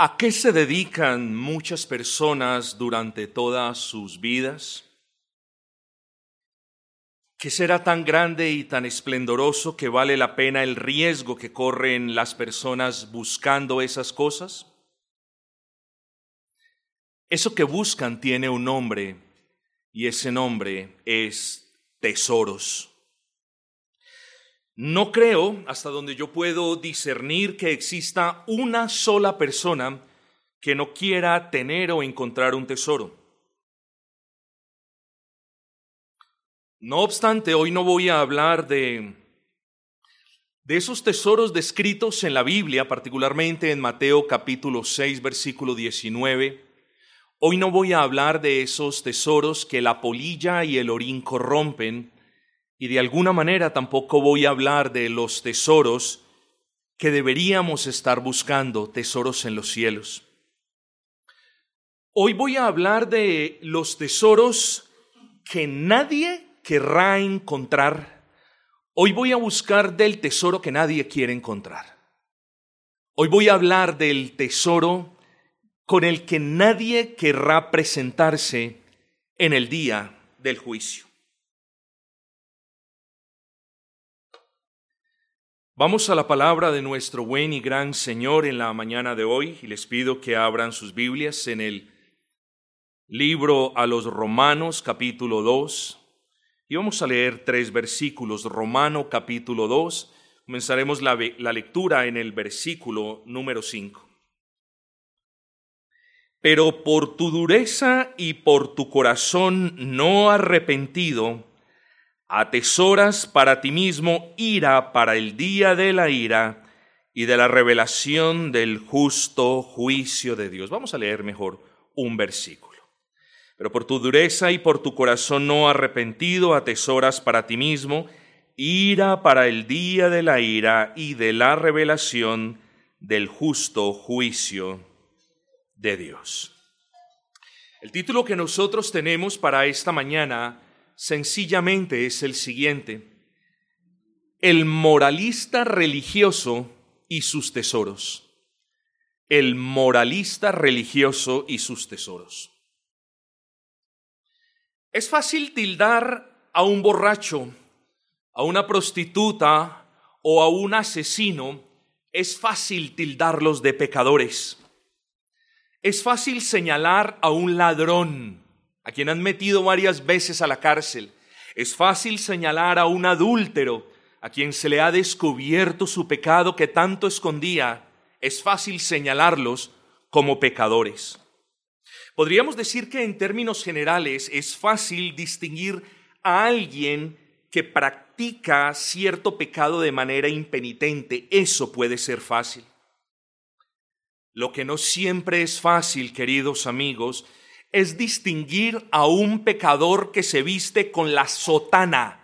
¿A qué se dedican muchas personas durante todas sus vidas? ¿Qué será tan grande y tan esplendoroso que vale la pena el riesgo que corren las personas buscando esas cosas? Eso que buscan tiene un nombre y ese nombre es tesoros. No creo, hasta donde yo puedo discernir, que exista una sola persona que no quiera tener o encontrar un tesoro. No obstante, hoy no voy a hablar de, de esos tesoros descritos en la Biblia, particularmente en Mateo capítulo 6, versículo 19. Hoy no voy a hablar de esos tesoros que la polilla y el orín corrompen, y de alguna manera tampoco voy a hablar de los tesoros que deberíamos estar buscando, tesoros en los cielos. Hoy voy a hablar de los tesoros que nadie querrá encontrar. Hoy voy a buscar del tesoro que nadie quiere encontrar. Hoy voy a hablar del tesoro con el que nadie querrá presentarse en el día del juicio. Vamos a la palabra de nuestro buen y gran Señor en la mañana de hoy y les pido que abran sus Biblias en el libro a los Romanos capítulo 2 y vamos a leer tres versículos. Romano capítulo 2, comenzaremos la, la lectura en el versículo número 5. Pero por tu dureza y por tu corazón no arrepentido, atesoras para ti mismo ira para el día de la ira y de la revelación del justo juicio de Dios. Vamos a leer mejor un versículo. Pero por tu dureza y por tu corazón no arrepentido atesoras para ti mismo ira para el día de la ira y de la revelación del justo juicio de Dios. El título que nosotros tenemos para esta mañana sencillamente es el siguiente. El moralista religioso y sus tesoros. El moralista religioso y sus tesoros. Es fácil tildar a un borracho, a una prostituta o a un asesino, es fácil tildarlos de pecadores. Es fácil señalar a un ladrón, a quien han metido varias veces a la cárcel. Es fácil señalar a un adúltero, a quien se le ha descubierto su pecado que tanto escondía. Es fácil señalarlos como pecadores. Podríamos decir que en términos generales es fácil distinguir a alguien que practica cierto pecado de manera impenitente. Eso puede ser fácil. Lo que no siempre es fácil, queridos amigos, es distinguir a un pecador que se viste con la sotana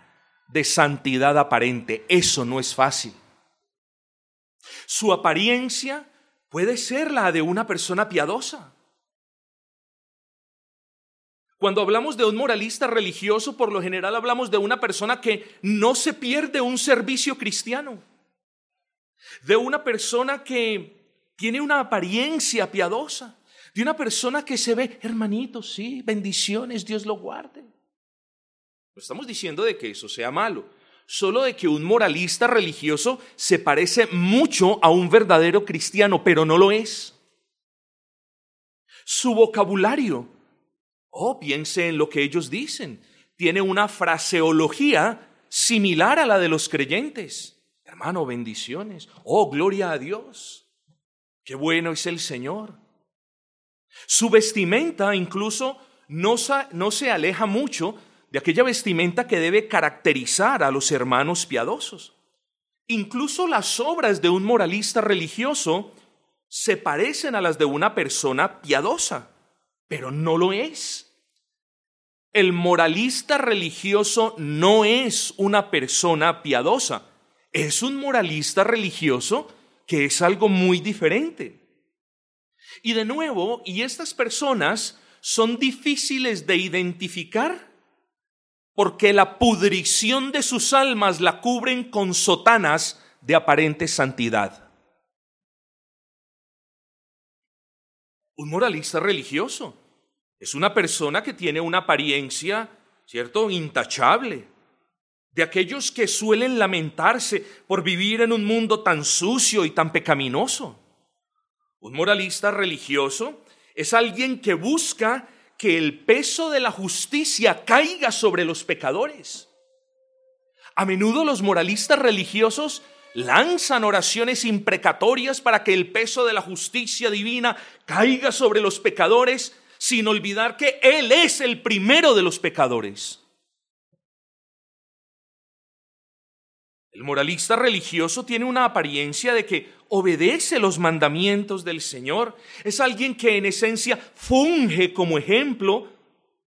de santidad aparente. Eso no es fácil. Su apariencia puede ser la de una persona piadosa. Cuando hablamos de un moralista religioso, por lo general hablamos de una persona que no se pierde un servicio cristiano, de una persona que tiene una apariencia piadosa, de una persona que se ve, hermanito, sí, bendiciones, Dios lo guarde. No estamos diciendo de que eso sea malo, solo de que un moralista religioso se parece mucho a un verdadero cristiano, pero no lo es. Su vocabulario, oh, piense en lo que ellos dicen, tiene una fraseología similar a la de los creyentes. Hermano, bendiciones. Oh, gloria a Dios. Qué bueno es el Señor. Su vestimenta incluso no, se aleja mucho de aquella vestimenta que debe caracterizar a los hermanos piadosos. Incluso las obras de un moralista religioso se parecen a las de una persona piadosa, pero no lo es. El moralista religioso no es una persona piadosa, es un moralista religioso que es algo muy diferente. Y de nuevo, y estas personas son difíciles de identificar porque la pudrición de sus almas la cubren con sotanas de aparente santidad. Un moralista religioso es una persona que tiene una apariencia, ¿cierto?, intachable. De aquellos que suelen lamentarse por vivir en un mundo tan sucio y tan pecaminoso. Un moralista religioso es alguien que busca que el peso de la justicia caiga sobre los pecadores. A menudo los moralistas religiosos lanzan oraciones imprecatorias para que el peso de la justicia divina caiga sobre los pecadores, sin olvidar que Él es el primero de los pecadores. El moralista religioso tiene una apariencia de que obedece los mandamientos del Señor. Es alguien que en esencia funge como ejemplo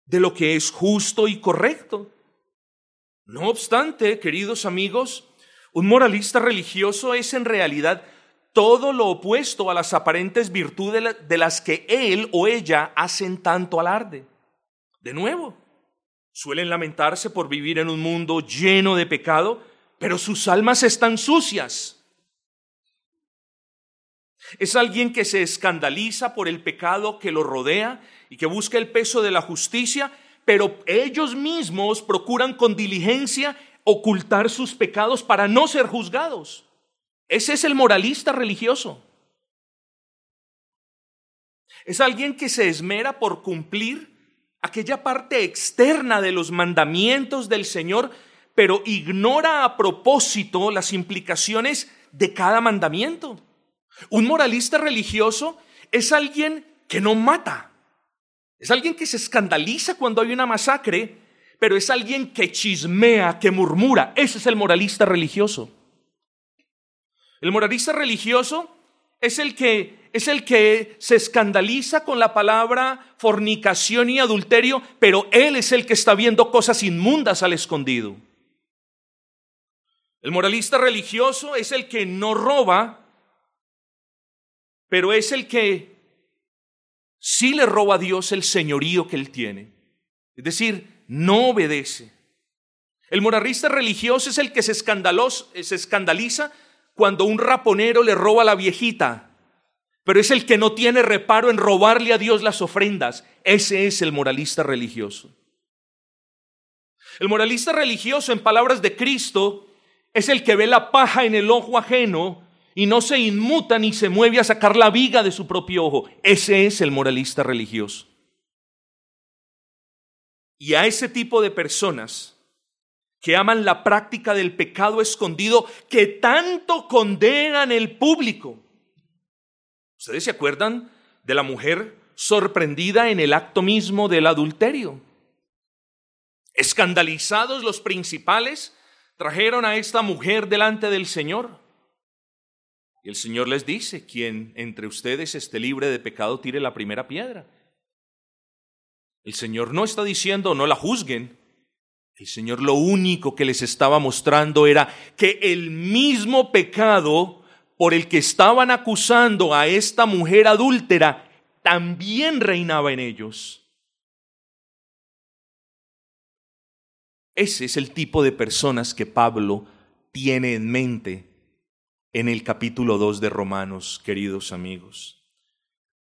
de lo que es justo y correcto. No obstante, queridos amigos, un moralista religioso es en realidad todo lo opuesto a las aparentes virtudes de las que él o ella hacen tanto alarde. De nuevo, suelen lamentarse por vivir en un mundo lleno de pecado, pero sus almas están sucias. Es alguien que se escandaliza por el pecado que lo rodea y que busca el peso de la justicia, pero ellos mismos procuran con diligencia ocultar sus pecados para no ser juzgados. Ese es el moralista religioso. Es alguien que se esmera por cumplir aquella parte externa de los mandamientos del Señor, pero ignora a propósito las implicaciones de cada mandamiento. Un moralista religioso es alguien que no mata, es alguien que se escandaliza cuando hay una masacre, pero es alguien que chismea, que murmura. Ese es el moralista religioso. El moralista religioso es el que es el que se escandaliza con la palabra fornicación y adulterio, pero él es el que está viendo cosas inmundas al escondido. El moralista religioso es el que no roba, pero es el que sí le roba a Dios el señorío que él tiene. Es decir, no obedece. El moralista religioso es el que se, escandaliza cuando un raponero le roba a la viejita, pero es el que no tiene reparo en robarle a Dios las ofrendas. Ese es el moralista religioso. El moralista religioso, en palabras de Cristo, es el que ve la paja en el ojo ajeno y no se inmuta ni se mueve a sacar la viga de su propio ojo. Ese es el moralista religioso. Y a ese tipo de personas que aman la práctica del pecado escondido, que tanto condenan el público. ¿Ustedes se acuerdan de la mujer sorprendida en el acto mismo del adulterio? Escandalizados los principales, trajeron a esta mujer delante del Señor. Y el Señor les dice, quien entre ustedes esté libre de pecado, tire la primera piedra. El Señor no está diciendo no la juzguen. El Señor lo único que les estaba mostrando era que el mismo pecado por el que estaban acusando a esta mujer adúltera también reinaba en ellos. Ese es el tipo de personas que Pablo tiene en mente en el capítulo 2 de Romanos, queridos amigos.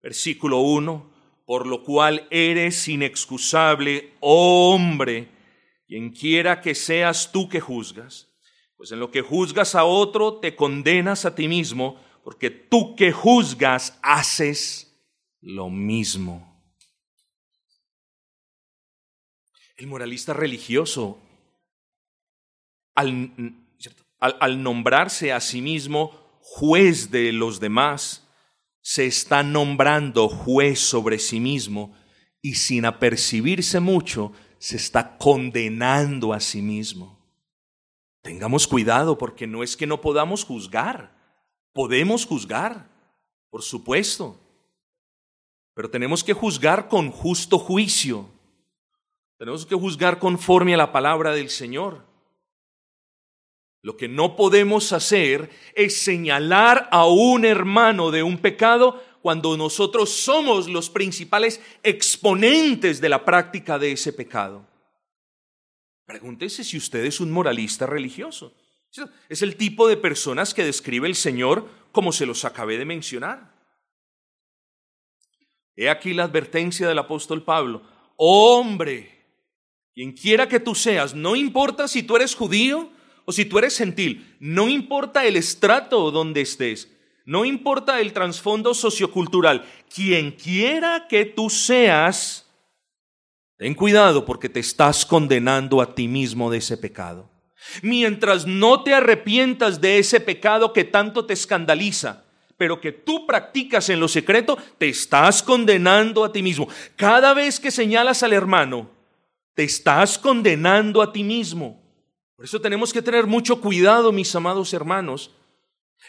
Versículo 1, por lo cual eres inexcusable, oh hombre, quien quiera que seas tú que juzgas, pues en lo que juzgas a otro te condenas a ti mismo, porque tú que juzgas haces lo mismo. El moralista religioso, al al, nombrarse a sí mismo juez de los demás, se está nombrando juez sobre sí mismo y sin apercibirse mucho, se está condenando a sí mismo. Tengamos cuidado porque no es que no podamos juzgar, podemos juzgar, por supuesto, pero tenemos que juzgar con justo juicio, tenemos que juzgar conforme a la palabra del Señor. Lo que no podemos hacer es señalar a un hermano de un pecado cuando nosotros somos los principales exponentes de la práctica de ese pecado. Pregúntese si usted es un moralista religioso. Es el tipo de personas que describe el Señor como se los acabé de mencionar. He aquí la advertencia del apóstol Pablo. Hombre, quien quiera que tú seas, no importa si tú eres judío o si tú eres gentil, no importa el estrato donde estés, no importa el trasfondo sociocultural, quien quiera que tú seas, ten cuidado porque te estás condenando a ti mismo de ese pecado. Mientras no te arrepientas de ese pecado que tanto te escandaliza, pero que tú practicas en lo secreto, te estás condenando a ti mismo. Cada vez que señalas al hermano, te estás condenando a ti mismo. Por eso tenemos que tener mucho cuidado, mis amados hermanos,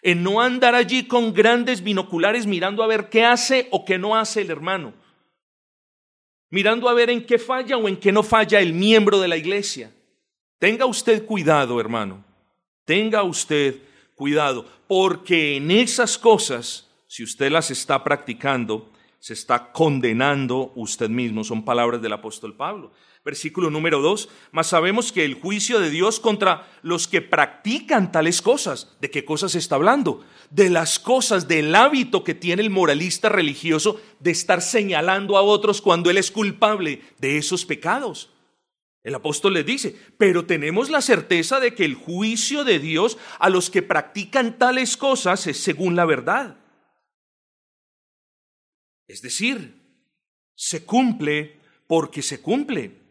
en no andar allí con grandes binoculares mirando a ver qué hace o qué no hace el hermano. Mirando a ver en qué falla o en qué no falla el miembro de la iglesia. Tenga usted cuidado, hermano. Tenga usted cuidado, porque en esas cosas, si usted las está practicando, se está condenando usted mismo. Son palabras del apóstol Pablo. Versículo número dos, mas sabemos que el juicio de Dios contra los que practican tales cosas, ¿de qué cosas está hablando? De las cosas, del hábito que tiene el moralista religioso de estar señalando a otros cuando él es culpable de esos pecados. El apóstol le dice, pero tenemos la certeza de que el juicio de Dios a los que practican tales cosas es según la verdad. Es decir, se cumple porque se cumple.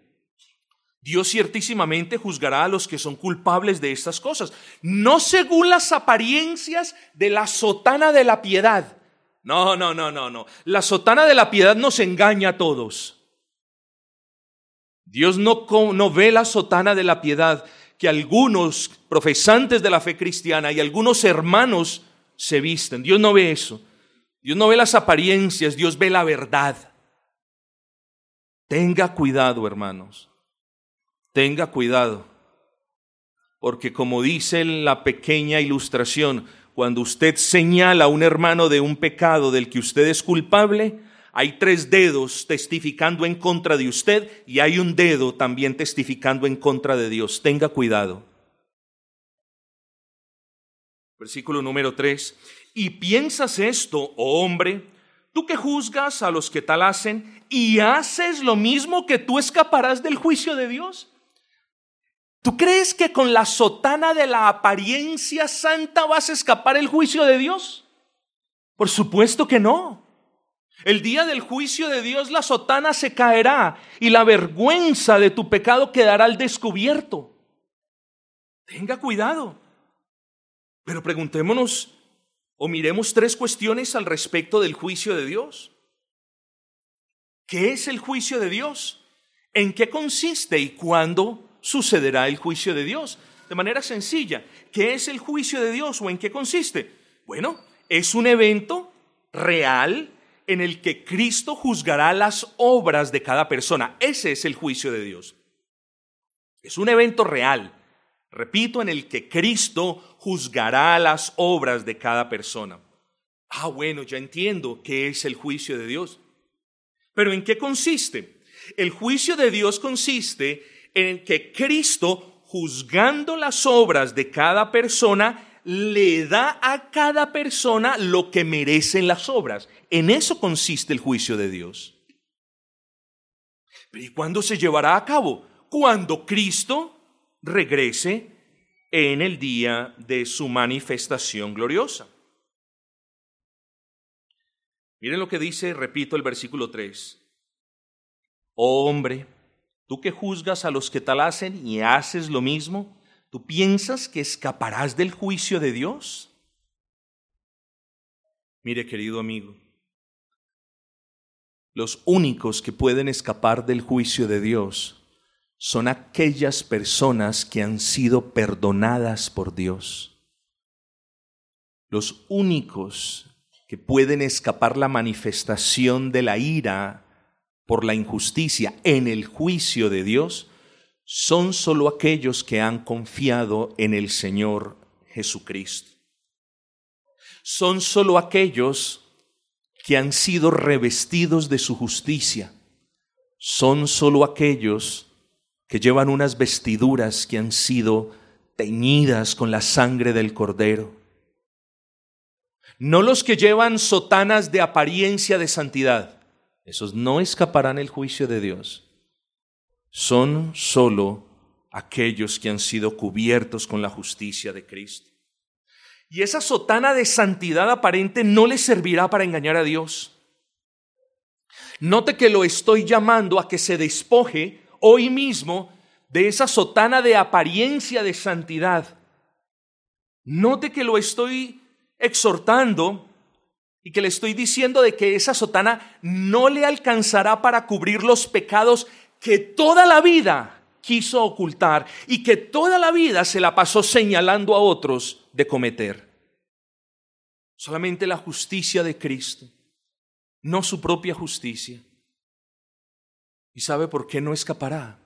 Dios ciertísimamente juzgará a los que son culpables de estas cosas, no según las apariencias de la sotana de la piedad. No, no, no, no, no. La sotana de la piedad nos engaña a todos. Dios no, no ve la sotana de la piedad que algunos profesantes de la fe cristiana y algunos hermanos se visten. Dios no ve eso. Dios no ve las apariencias, Dios ve la verdad. Tenga cuidado, hermanos. Tenga cuidado. Porque como dice la pequeña ilustración, cuando usted señala a un hermano de un pecado del que usted es culpable, hay tres dedos testificando en contra de usted y hay un dedo también testificando en contra de Dios. Tenga cuidado. Versículo número tres. Y piensas esto, oh hombre, tú que juzgas a los que tal hacen y haces lo mismo que tú escaparás del juicio de Dios. ¿Tú crees que con la sotana de la apariencia santa vas a escapar el juicio de Dios? Por supuesto que no. El día del juicio de Dios la sotana se caerá y la vergüenza de tu pecado quedará al descubierto. Tenga cuidado. Pero preguntémonos o miremos tres cuestiones al respecto del juicio de Dios. ¿Qué es el juicio de Dios? ¿En qué consiste y cuándo sucederá el juicio de Dios? De manera sencilla, ¿qué es el juicio de Dios o en qué consiste? Bueno, es un evento real en el que Cristo juzgará las obras de cada persona. Ese es el juicio de Dios. Es un evento real, repito, en el que Cristo juzgará las obras de cada persona. Ah, bueno, ya entiendo qué es el juicio de Dios. Pero ¿en qué consiste? El juicio de Dios consiste en que Cristo, juzgando las obras de cada persona, le da a cada persona lo que merecen las obras. En eso consiste el juicio de Dios. ¿y cuándo se llevará a cabo? Cuando Cristo regrese en el día de su manifestación gloriosa. Miren lo que dice, repito el versículo 3. Oh hombre, tú que juzgas a los que tal hacen y haces lo mismo, ¿Tú piensas que escaparás del juicio de Dios? Mire, querido amigo, los únicos que pueden escapar del juicio de Dios son aquellas personas que han sido perdonadas por Dios. Los únicos que pueden escapar la manifestación de la ira por la injusticia en el juicio de Dios son solo aquellos que han confiado en el Señor Jesucristo. Son solo aquellos que han sido revestidos de su justicia. Son solo aquellos que llevan unas vestiduras que han sido teñidas con la sangre del cordero. No los que llevan sotanas de apariencia de santidad. Esos no escaparán el juicio de Dios. Son solo aquellos que han sido cubiertos con la justicia de Cristo. Y esa sotana de santidad aparente no le servirá para engañar a Dios. Note que lo estoy llamando a que se despoje hoy mismo de esa sotana de apariencia de santidad. Note que lo estoy exhortando y que le estoy diciendo de que esa sotana no le alcanzará para cubrir los pecados que toda la vida quiso ocultar y que toda la vida se la pasó señalando a otros de cometer. Solamente la justicia de Cristo, no su propia justicia. ¿Y sabe por qué no escapará?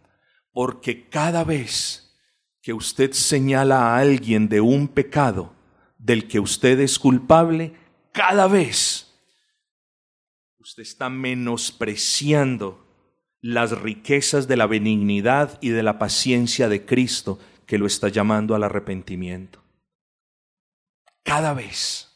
Porque cada vez que usted señala a alguien de un pecado del que usted es culpable, cada vez usted está menospreciando las riquezas de la benignidad y de la paciencia de Cristo que lo está llamando al arrepentimiento. Cada vez.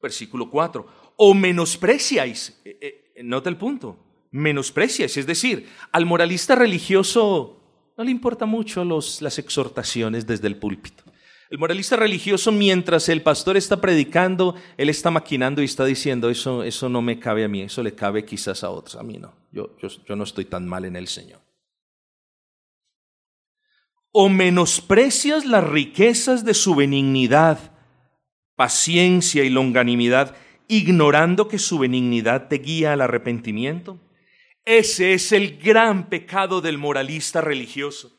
Versículo 4. O menospreciáis, eh, eh, nota el punto, menospreciáis, es decir, al moralista religioso no le importa mucho las exhortaciones desde el púlpito. El moralista religioso, mientras el pastor está predicando, él está maquinando y está diciendo, eso, eso no me cabe a mí, eso le cabe quizás a otros, a mí no, yo, yo, yo no estoy tan mal en el Señor. O menosprecias las riquezas de su benignidad, paciencia y longanimidad, ignorando que su benignidad te guía al arrepentimiento. Ese es el gran pecado del moralista religioso.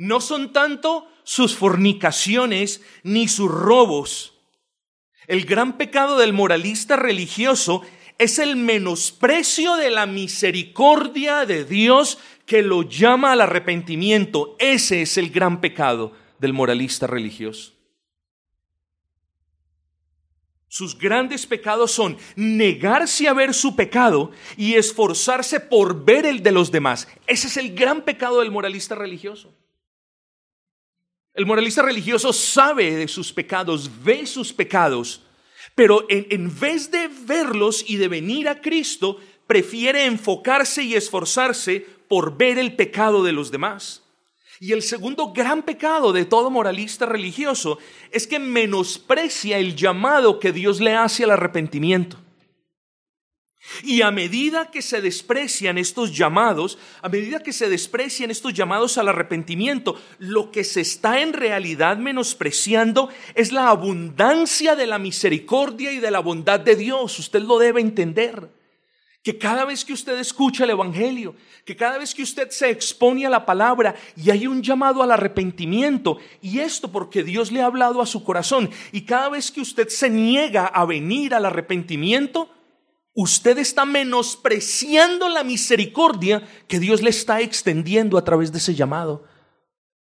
No son tanto sus fornicaciones ni sus robos. El gran pecado del moralista religioso es el menosprecio de la misericordia de Dios que lo llama al arrepentimiento. Ese es el gran pecado del moralista religioso. Sus grandes pecados son negarse a ver su pecado y esforzarse por ver el de los demás. Ese es el gran pecado del moralista religioso. El moralista religioso sabe de sus pecados, ve sus pecados, pero en, vez de verlos y de venir a Cristo, prefiere enfocarse y esforzarse por ver el pecado de los demás. Y el segundo gran pecado de todo moralista religioso es que menosprecia el llamado que Dios le hace al arrepentimiento. Y a medida que se desprecian estos llamados, a medida que se desprecian estos llamados al arrepentimiento, lo que se está en realidad menospreciando es la abundancia de la misericordia y de la bondad de Dios. Usted lo debe entender. Que cada vez que usted escucha el Evangelio, que cada vez que usted se expone a la palabra y hay un llamado al arrepentimiento, y esto porque Dios le ha hablado a su corazón, y cada vez que usted se niega a venir al arrepentimiento, usted está menospreciando la misericordia que Dios le está extendiendo a través de ese llamado.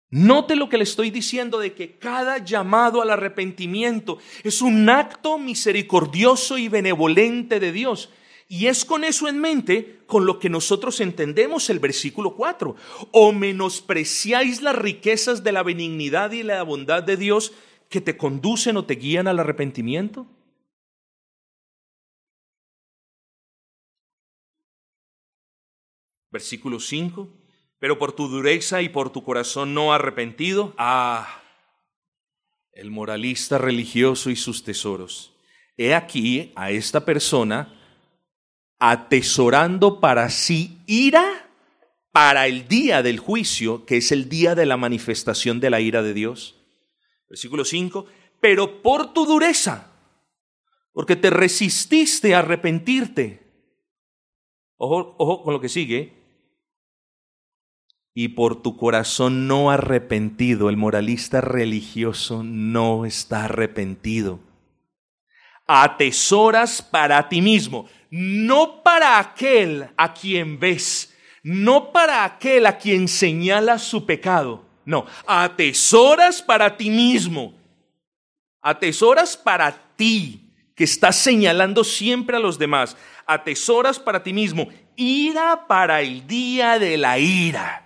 Note lo que le estoy diciendo de que cada llamado al arrepentimiento es un acto misericordioso y benevolente de Dios. Y es con eso en mente con lo que nosotros entendemos el versículo 4. O menospreciáis las riquezas de la benignidad y la bondad de Dios que te conducen o te guían al arrepentimiento. Versículo 5. Pero por tu dureza y por tu corazón no arrepentido, ah, el moralista religioso y sus tesoros. He aquí a esta persona atesorando para sí ira para el día del juicio, que es el día de la manifestación de la ira de Dios. Versículo 5. Pero por tu dureza, porque te resististe a arrepentirte. Ojo, ojo con lo que sigue y por tu corazón no arrepentido, el moralista religioso no está arrepentido. Atesoras para ti mismo, no para aquel a quien ves, no para aquel a quien señala su pecado, no, atesoras para ti mismo, atesoras para ti, que estás señalando siempre a los demás, atesoras para ti mismo, ira para el día de la ira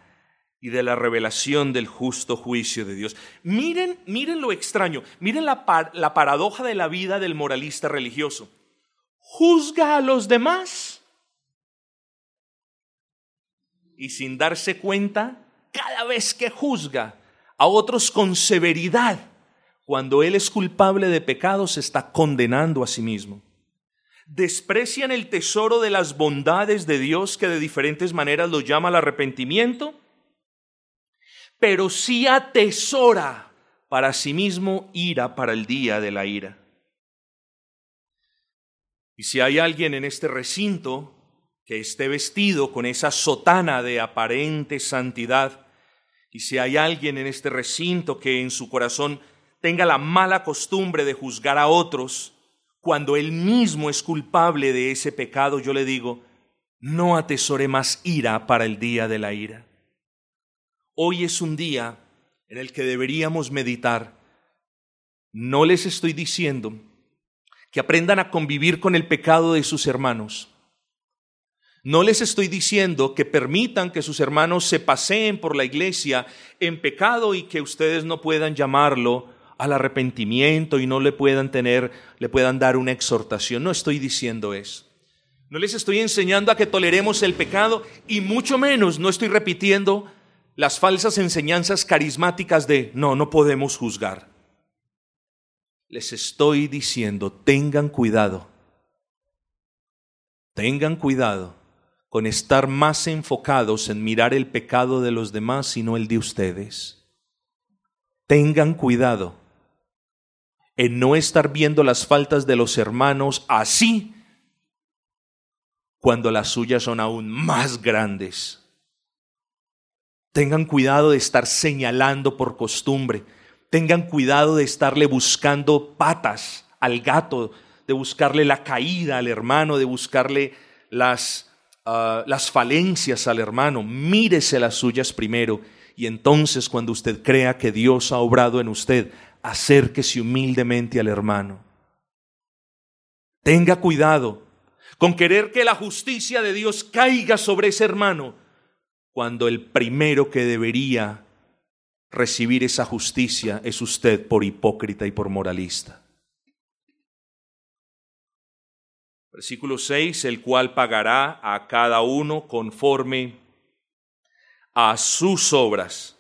y de la revelación del justo juicio de Dios. Miren, miren lo extraño, miren la, la paradoja de la vida del moralista religioso. juzga a los demás y sin darse cuenta, cada vez que juzga a otros con severidad, cuando él es culpable de pecado, se está condenando a sí mismo. Desprecian el tesoro de las bondades de Dios que de diferentes maneras lo llama al arrepentimiento, pero sí atesora para sí mismo ira para el día de la ira. Y si hay alguien en este recinto que esté vestido con esa sotana de aparente santidad, y si hay alguien en este recinto que en su corazón tenga la mala costumbre de juzgar a otros, cuando él mismo es culpable de ese pecado, yo le digo, no atesore más ira para el día de la ira. Hoy es un día en el que deberíamos meditar. No les estoy diciendo que aprendan a convivir con el pecado de sus hermanos. No les estoy diciendo que permitan que sus hermanos se paseen por la iglesia en pecado y que ustedes no puedan llamarlo al arrepentimiento y no le puedan tener, le puedan dar una exhortación. No estoy diciendo eso. No les estoy enseñando a que toleremos el pecado y mucho menos no estoy repitiendo las falsas enseñanzas carismáticas de no, no podemos juzgar. Les estoy diciendo, tengan cuidado. Tengan cuidado con estar más enfocados en mirar el pecado de los demás y no el de ustedes. Tengan cuidado en no estar viendo las faltas de los hermanos así cuando las suyas son aún más grandes. Tengan cuidado de estar señalando por costumbre. Tengan cuidado de estarle buscando patas al gato, de buscarle la caída al hermano, de buscarle las Ah, las falencias al hermano, mírese las suyas primero y entonces cuando usted crea que Dios ha obrado en usted, acérquese humildemente al hermano. Tenga cuidado con querer que la justicia de Dios caiga sobre ese hermano, cuando el primero que debería recibir esa justicia es usted por hipócrita y por moralista. Versículo 6, el cual pagará a cada uno conforme a sus obras.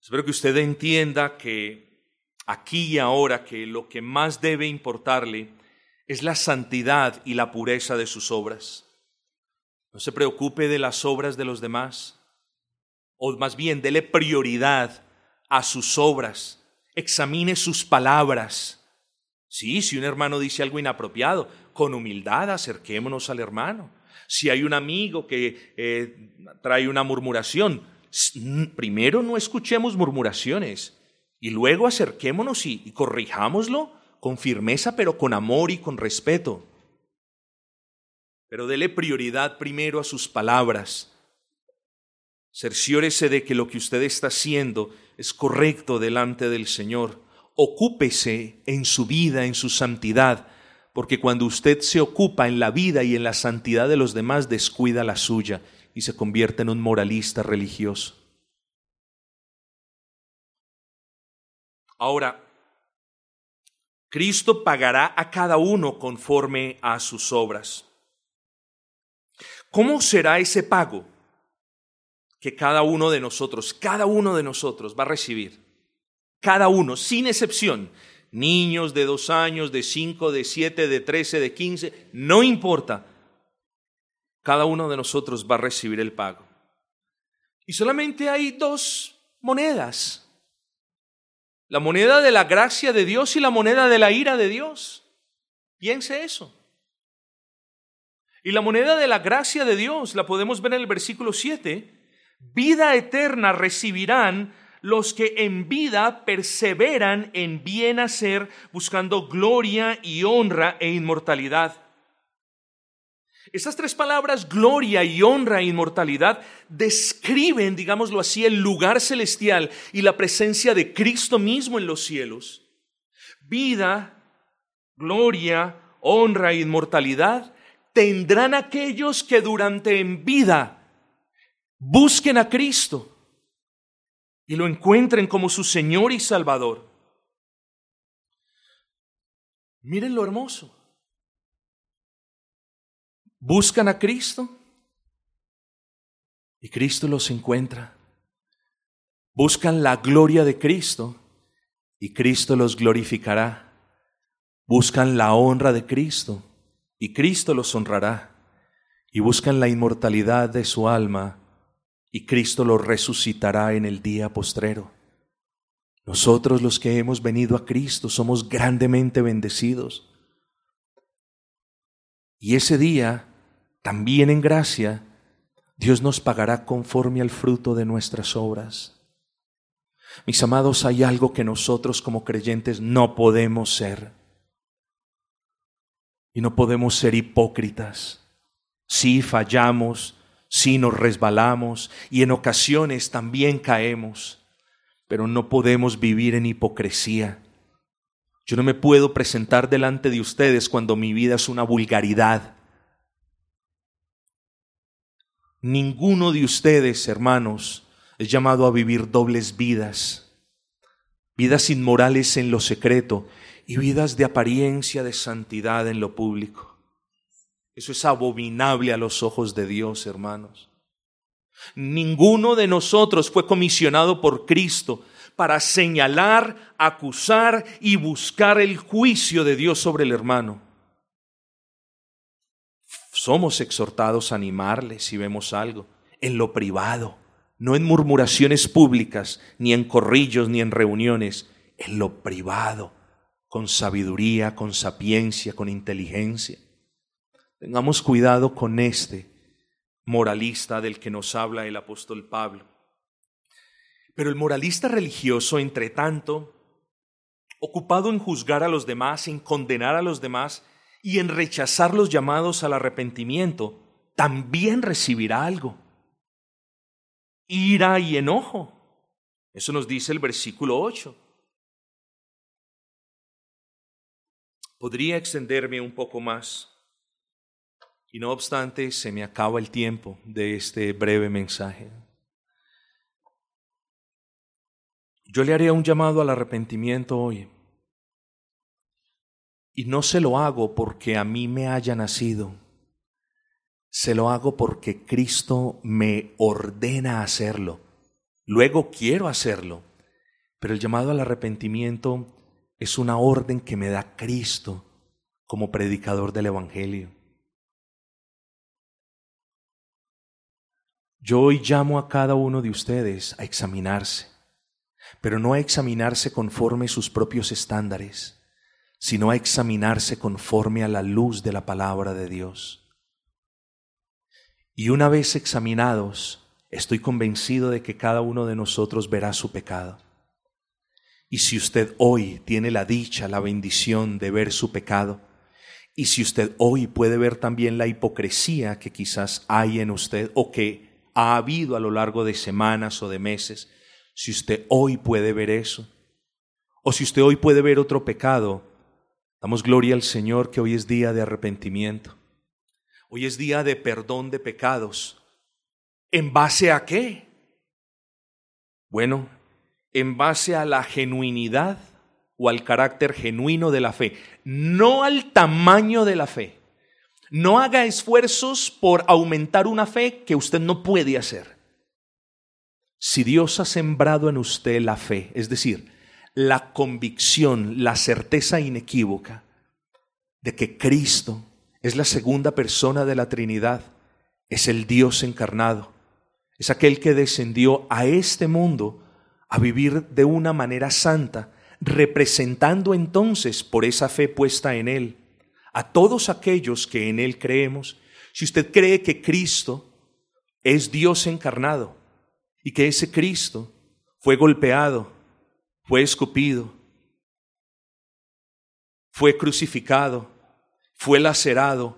Espero que usted entienda que aquí y ahora que lo que más debe importarle es la santidad y la pureza de sus obras. No se preocupe de las obras de los demás, o más bien dele prioridad a sus obras, examine sus palabras. Sí, si un hermano dice algo inapropiado, con humildad acerquémonos al hermano. Si hay un amigo que eh, trae una murmuración, primero no escuchemos murmuraciones y luego acerquémonos y, y corrijámoslo con firmeza, pero con amor y con respeto. Pero dele prioridad primero a sus palabras. Cerciórese de que lo que usted está haciendo es correcto delante del Señor. Ocúpese en su vida, en su santidad, porque cuando usted se ocupa en la vida y en la santidad de los demás, descuida la suya y se convierte en un moralista religioso. Ahora, Cristo pagará a cada uno conforme a sus obras. ¿Cómo será ese pago que cada uno de nosotros, cada uno de nosotros va a recibir? Cada uno, sin excepción niños de dos años, de cinco, de siete, de trece, de quince, no importa. Cada uno de nosotros va a recibir el pago. Y solamente hay dos monedas. La moneda de la gracia de Dios y la moneda de la ira de Dios. Piense eso. Y la moneda de la gracia de Dios la podemos ver en el versículo 7. Vida eterna recibirán los que en vida perseveran en bien hacer, buscando gloria y honra e inmortalidad. Estas tres palabras, gloria y honra e inmortalidad, describen, digámoslo así, el lugar celestial y la presencia de Cristo mismo en los cielos. Vida, gloria, honra e inmortalidad tendrán aquellos que durante en vida busquen a Cristo y lo encuentren como su Señor y Salvador. Miren lo hermoso. buscan a Cristo y Cristo los encuentra. Buscan la gloria de Cristo y Cristo los glorificará. Buscan la honra de Cristo y Cristo los honrará. Y buscan la inmortalidad de su alma y Cristo los resucitará en el día postrero. Nosotros los que hemos venido a Cristo somos grandemente bendecidos. Y ese día, también en gracia, Dios nos pagará conforme al fruto de nuestras obras. Mis amados, hay algo que nosotros como creyentes no podemos ser. Y no podemos ser hipócritas. Si fallamos, si nos resbalamos y en ocasiones también caemos, pero no podemos vivir en hipocresía. Yo no me puedo presentar delante de ustedes cuando mi vida es una vulgaridad. Ninguno de ustedes, hermanos, es llamado a vivir dobles vidas, vidas inmorales en lo secreto y vidas de apariencia de santidad en lo público. Eso es abominable a los ojos de Dios, hermanos. Ninguno de nosotros fue comisionado por Cristo para señalar, acusar y buscar el juicio de Dios sobre el hermano. Somos exhortados a animarle si vemos algo, en lo privado, no en murmuraciones públicas, ni en corrillos, ni en reuniones, en lo privado, con sabiduría, con sapiencia, con inteligencia. Tengamos cuidado con este moralista del que nos habla el apóstol Pablo. Pero el moralista religioso, entre tanto, ocupado en juzgar a los demás, en condenar a los demás y en rechazar los llamados al arrepentimiento, también recibirá algo. Ira y enojo. Eso nos dice el versículo 8. Podría extenderme un poco más. Y no obstante, se me acaba el tiempo de este breve mensaje. Yo le haré un llamado al arrepentimiento hoy. Y no se lo hago porque a mí me haya nacido. Se lo hago porque Cristo me ordena hacerlo. Luego quiero hacerlo. Pero el llamado al arrepentimiento es una orden que me da Cristo como predicador del Evangelio. Yo hoy llamo a cada uno de ustedes a examinarse, pero no a examinarse conforme sus propios estándares, sino a examinarse conforme a la luz de la palabra de Dios. Y una vez examinados, estoy convencido de que cada uno de nosotros verá su pecado. Y si usted hoy tiene la dicha, la bendición de ver su pecado, y si usted hoy puede ver también la hipocresía que quizás hay en usted o que ha habido a lo largo de semanas o de meses, si usted hoy puede ver eso, o si usted hoy puede ver otro pecado, damos gloria al Señor que hoy es día de arrepentimiento. Hoy es día de perdón de pecados. ¿En base a qué? Bueno, en base a la genuinidad o al carácter genuino de la fe, no al tamaño de la fe. No haga esfuerzos por aumentar una fe que usted no puede hacer. Si Dios ha sembrado en usted la fe, es decir, la convicción, la certeza inequívoca de que Cristo es la segunda persona de la Trinidad, es el Dios encarnado, es aquel que descendió a este mundo a vivir de una manera santa, representando entonces por esa fe puesta en Él a todos aquellos que en Él creemos, si usted cree que Cristo es Dios encarnado y que ese Cristo fue golpeado, fue escupido, fue crucificado, fue lacerado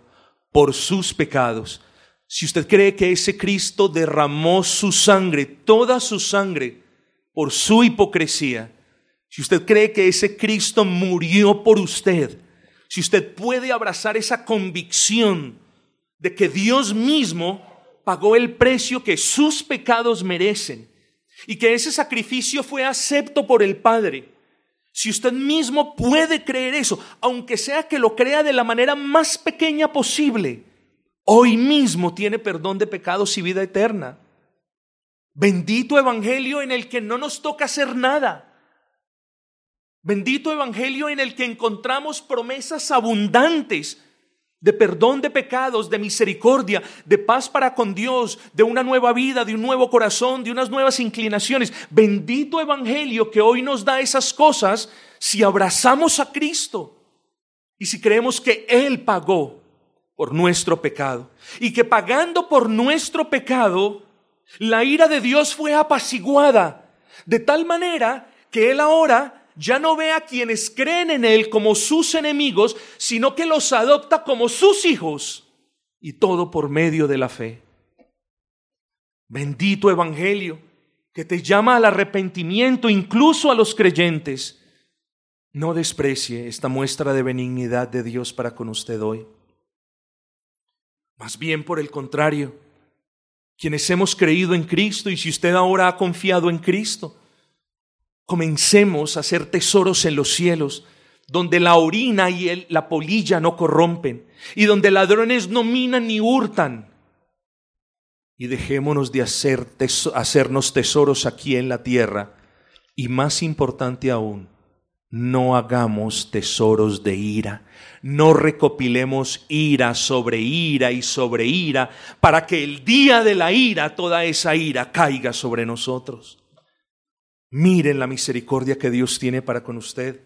por sus pecados, si usted cree que ese Cristo derramó su sangre, toda su sangre, por su hipocresía, si usted cree que ese Cristo murió por usted, si usted puede abrazar esa convicción de que Dios mismo pagó el precio que sus pecados merecen y que ese sacrificio fue acepto por el Padre, si usted mismo puede creer eso, aunque sea que lo crea de la manera más pequeña posible, hoy mismo tiene perdón de pecados y vida eterna. Bendito Evangelio en el que no nos toca hacer nada. Bendito Evangelio en el que encontramos promesas abundantes de perdón de pecados, de misericordia, de paz para con Dios, de una nueva vida, de un nuevo corazón, de unas nuevas inclinaciones. Bendito Evangelio que hoy nos da esas cosas si abrazamos a Cristo y si creemos que Él pagó por nuestro pecado y que pagando por nuestro pecado, la ira de Dios fue apaciguada, de tal manera que Él ahora ya no ve a quienes creen en Él como sus enemigos, sino que los adopta como sus hijos, y todo por medio de la fe. Bendito Evangelio, que te llama al arrepentimiento incluso a los creyentes. No desprecie esta muestra de benignidad de Dios para con usted hoy. Más bien por el contrario, quienes hemos creído en Cristo y si usted ahora ha confiado en Cristo, comencemos a hacer tesoros en los cielos, donde la orina y la polilla no corrompen, y donde ladrones no minan ni hurtan. Y dejémonos de hacer hacernos tesoros aquí en la tierra, y más importante aún, no hagamos tesoros de ira, no recopilemos ira sobre ira y sobre ira, para que el día de la ira, toda esa ira caiga sobre nosotros. Miren la misericordia que Dios tiene para con usted.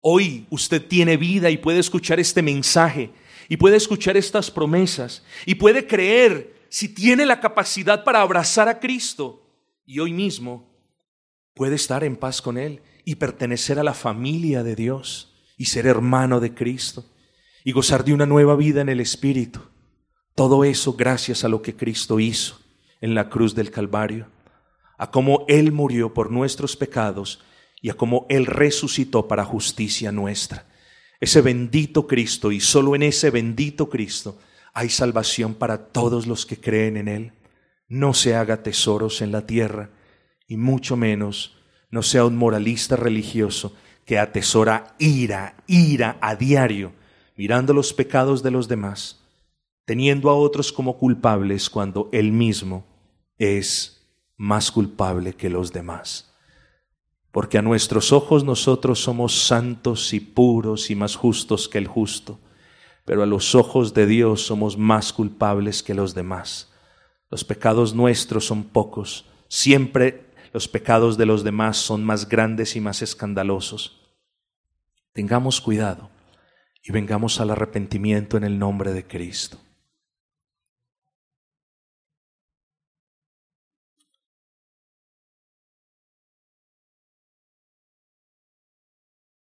Hoy usted tiene vida y puede escuchar este mensaje y puede escuchar estas promesas y puede creer si tiene la capacidad para abrazar a Cristo y hoy mismo puede estar en paz con Él y pertenecer a la familia de Dios y ser hermano de Cristo y gozar de una nueva vida en el Espíritu. Todo eso gracias a lo que Cristo hizo en la cruz del Calvario, a cómo Él murió por nuestros pecados y a cómo Él resucitó para justicia nuestra. Ese bendito Cristo y solo en ese bendito Cristo hay salvación para todos los que creen en Él. No se haga tesoros en la tierra y mucho menos no sea un moralista religioso que atesora ira, ira a diario, mirando los pecados de los demás, teniendo a otros como culpables cuando él mismo es más culpable que los demás. Porque a nuestros ojos nosotros somos santos y puros y más justos que el justo, pero a los ojos de Dios somos más culpables que los demás. Los pecados nuestros son pocos, siempre los pecados de los demás son más grandes y más escandalosos. Tengamos cuidado y vengamos al arrepentimiento en el nombre de Cristo.